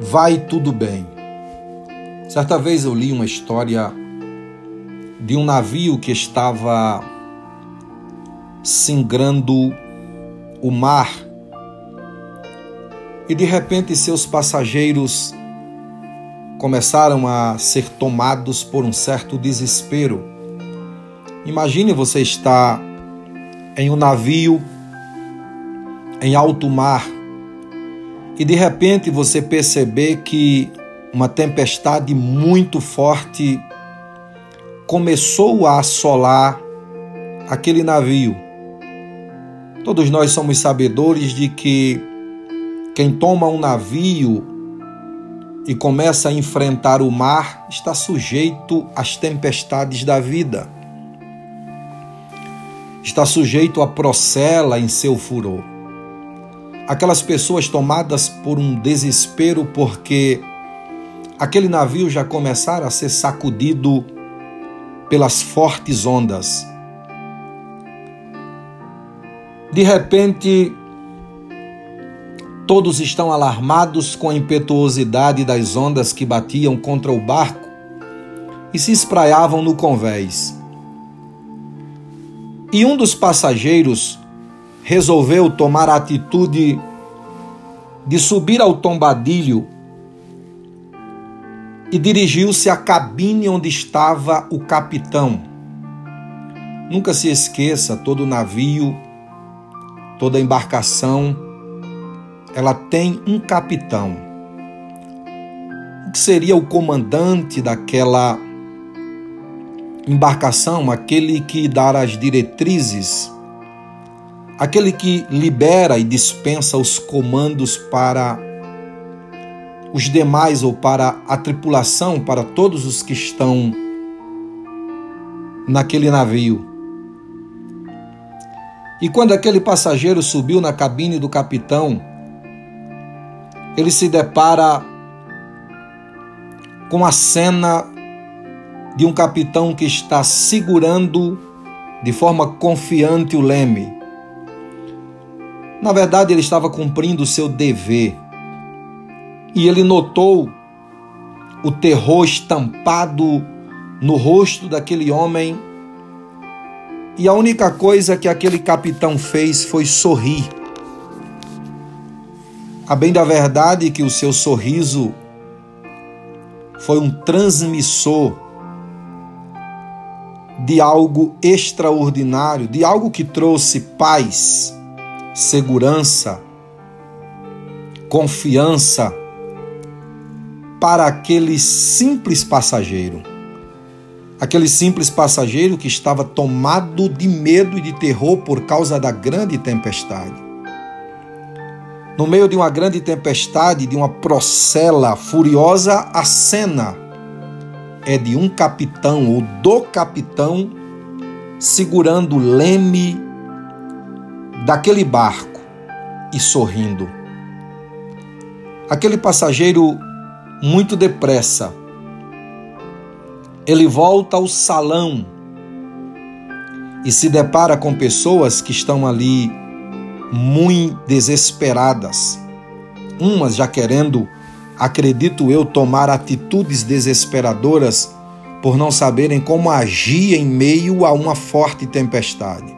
vai tudo bem. Certa vez eu li uma história de um navio que estava singrando o mar e de repente seus passageiros começaram a ser tomados por um certo desespero. Imagine você estar em um navio em alto mar e de repente você perceber que uma tempestade muito forte começou a assolar aquele navio. Todos nós somos sabedores de que quem toma um navio e começa a enfrentar o mar está sujeito às tempestades da vida. Está sujeito a procela em seu furor aquelas pessoas tomadas por um desespero porque aquele navio já começara a ser sacudido pelas fortes ondas. De repente, todos estão alarmados com a impetuosidade das ondas que batiam contra o barco e se espraiavam no convés. E um dos passageiros resolveu tomar a atitude de subir ao tombadilho e dirigiu-se à cabine onde estava o capitão. Nunca se esqueça, todo navio, toda embarcação, ela tem um capitão. O que seria o comandante daquela embarcação, aquele que dá as diretrizes aquele que libera e dispensa os comandos para os demais ou para a tripulação, para todos os que estão naquele navio. E quando aquele passageiro subiu na cabine do capitão, ele se depara com a cena de um capitão que está segurando de forma confiante o leme. Na verdade, ele estava cumprindo o seu dever. E ele notou o terror estampado no rosto daquele homem. E a única coisa que aquele capitão fez foi sorrir. A bem da verdade que o seu sorriso foi um transmissor de algo extraordinário, de algo que trouxe paz segurança, confiança para aquele simples passageiro. Aquele simples passageiro que estava tomado de medo e de terror por causa da grande tempestade. No meio de uma grande tempestade, de uma procela furiosa, a cena é de um capitão ou do capitão segurando leme daquele barco e sorrindo. Aquele passageiro, muito depressa, ele volta ao salão e se depara com pessoas que estão ali muito desesperadas, umas já querendo, acredito eu, tomar atitudes desesperadoras por não saberem como agir em meio a uma forte tempestade.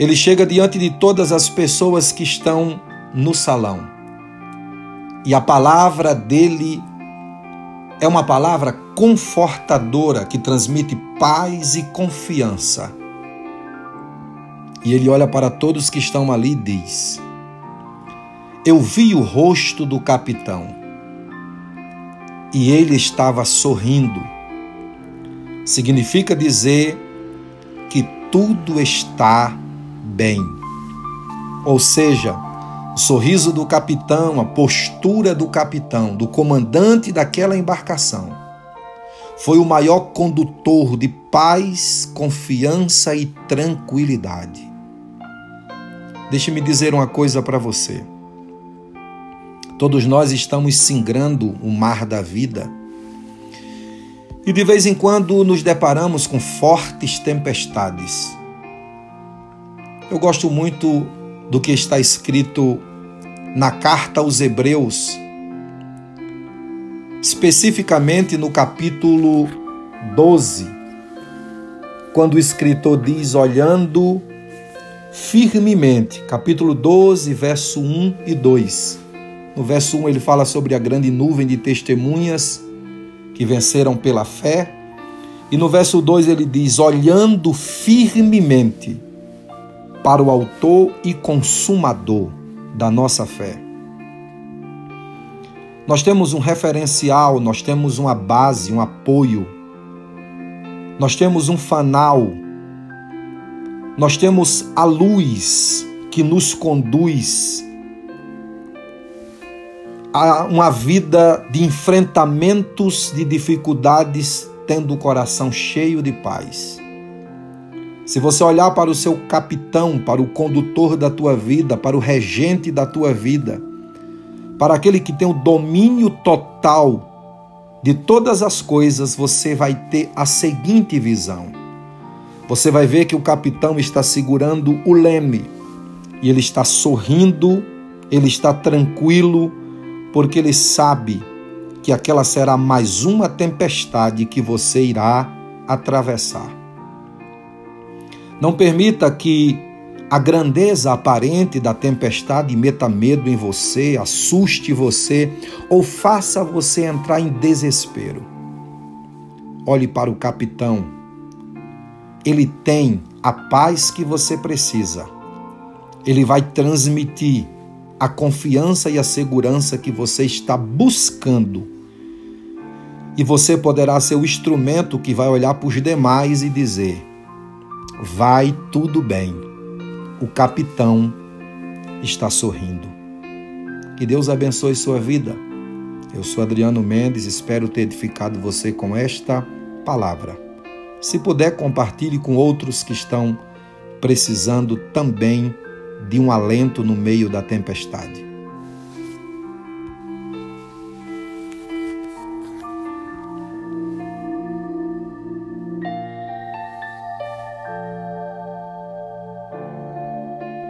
Ele chega diante de todas as pessoas que estão no salão. E a palavra dele é uma palavra confortadora que transmite paz e confiança. E ele olha para todos que estão ali e diz: Eu vi o rosto do capitão e ele estava sorrindo. Significa dizer que tudo está bem. Ou seja, o sorriso do capitão, a postura do capitão, do comandante daquela embarcação, foi o maior condutor de paz, confiança e tranquilidade. Deixe-me dizer uma coisa para você. Todos nós estamos singrando o mar da vida. E de vez em quando nos deparamos com fortes tempestades. Eu gosto muito do que está escrito na carta aos Hebreus, especificamente no capítulo 12, quando o escritor diz: olhando firmemente, capítulo 12, verso 1 e 2. No verso 1 ele fala sobre a grande nuvem de testemunhas que venceram pela fé. E no verso 2 ele diz: olhando firmemente para o Autor e Consumador da nossa fé. Nós temos um referencial, nós temos uma base, um apoio, nós temos um fanal, nós temos a luz que nos conduz a uma vida de enfrentamentos, de dificuldades, tendo o coração cheio de paz. Se você olhar para o seu capitão, para o condutor da tua vida, para o regente da tua vida, para aquele que tem o domínio total de todas as coisas, você vai ter a seguinte visão. Você vai ver que o capitão está segurando o leme e ele está sorrindo, ele está tranquilo, porque ele sabe que aquela será mais uma tempestade que você irá atravessar. Não permita que a grandeza aparente da tempestade meta medo em você, assuste você ou faça você entrar em desespero. Olhe para o capitão. Ele tem a paz que você precisa. Ele vai transmitir a confiança e a segurança que você está buscando. E você poderá ser o instrumento que vai olhar para os demais e dizer: Vai tudo bem. O capitão está sorrindo. Que Deus abençoe sua vida. Eu sou Adriano Mendes, espero ter edificado você com esta palavra. Se puder, compartilhe com outros que estão precisando também de um alento no meio da tempestade.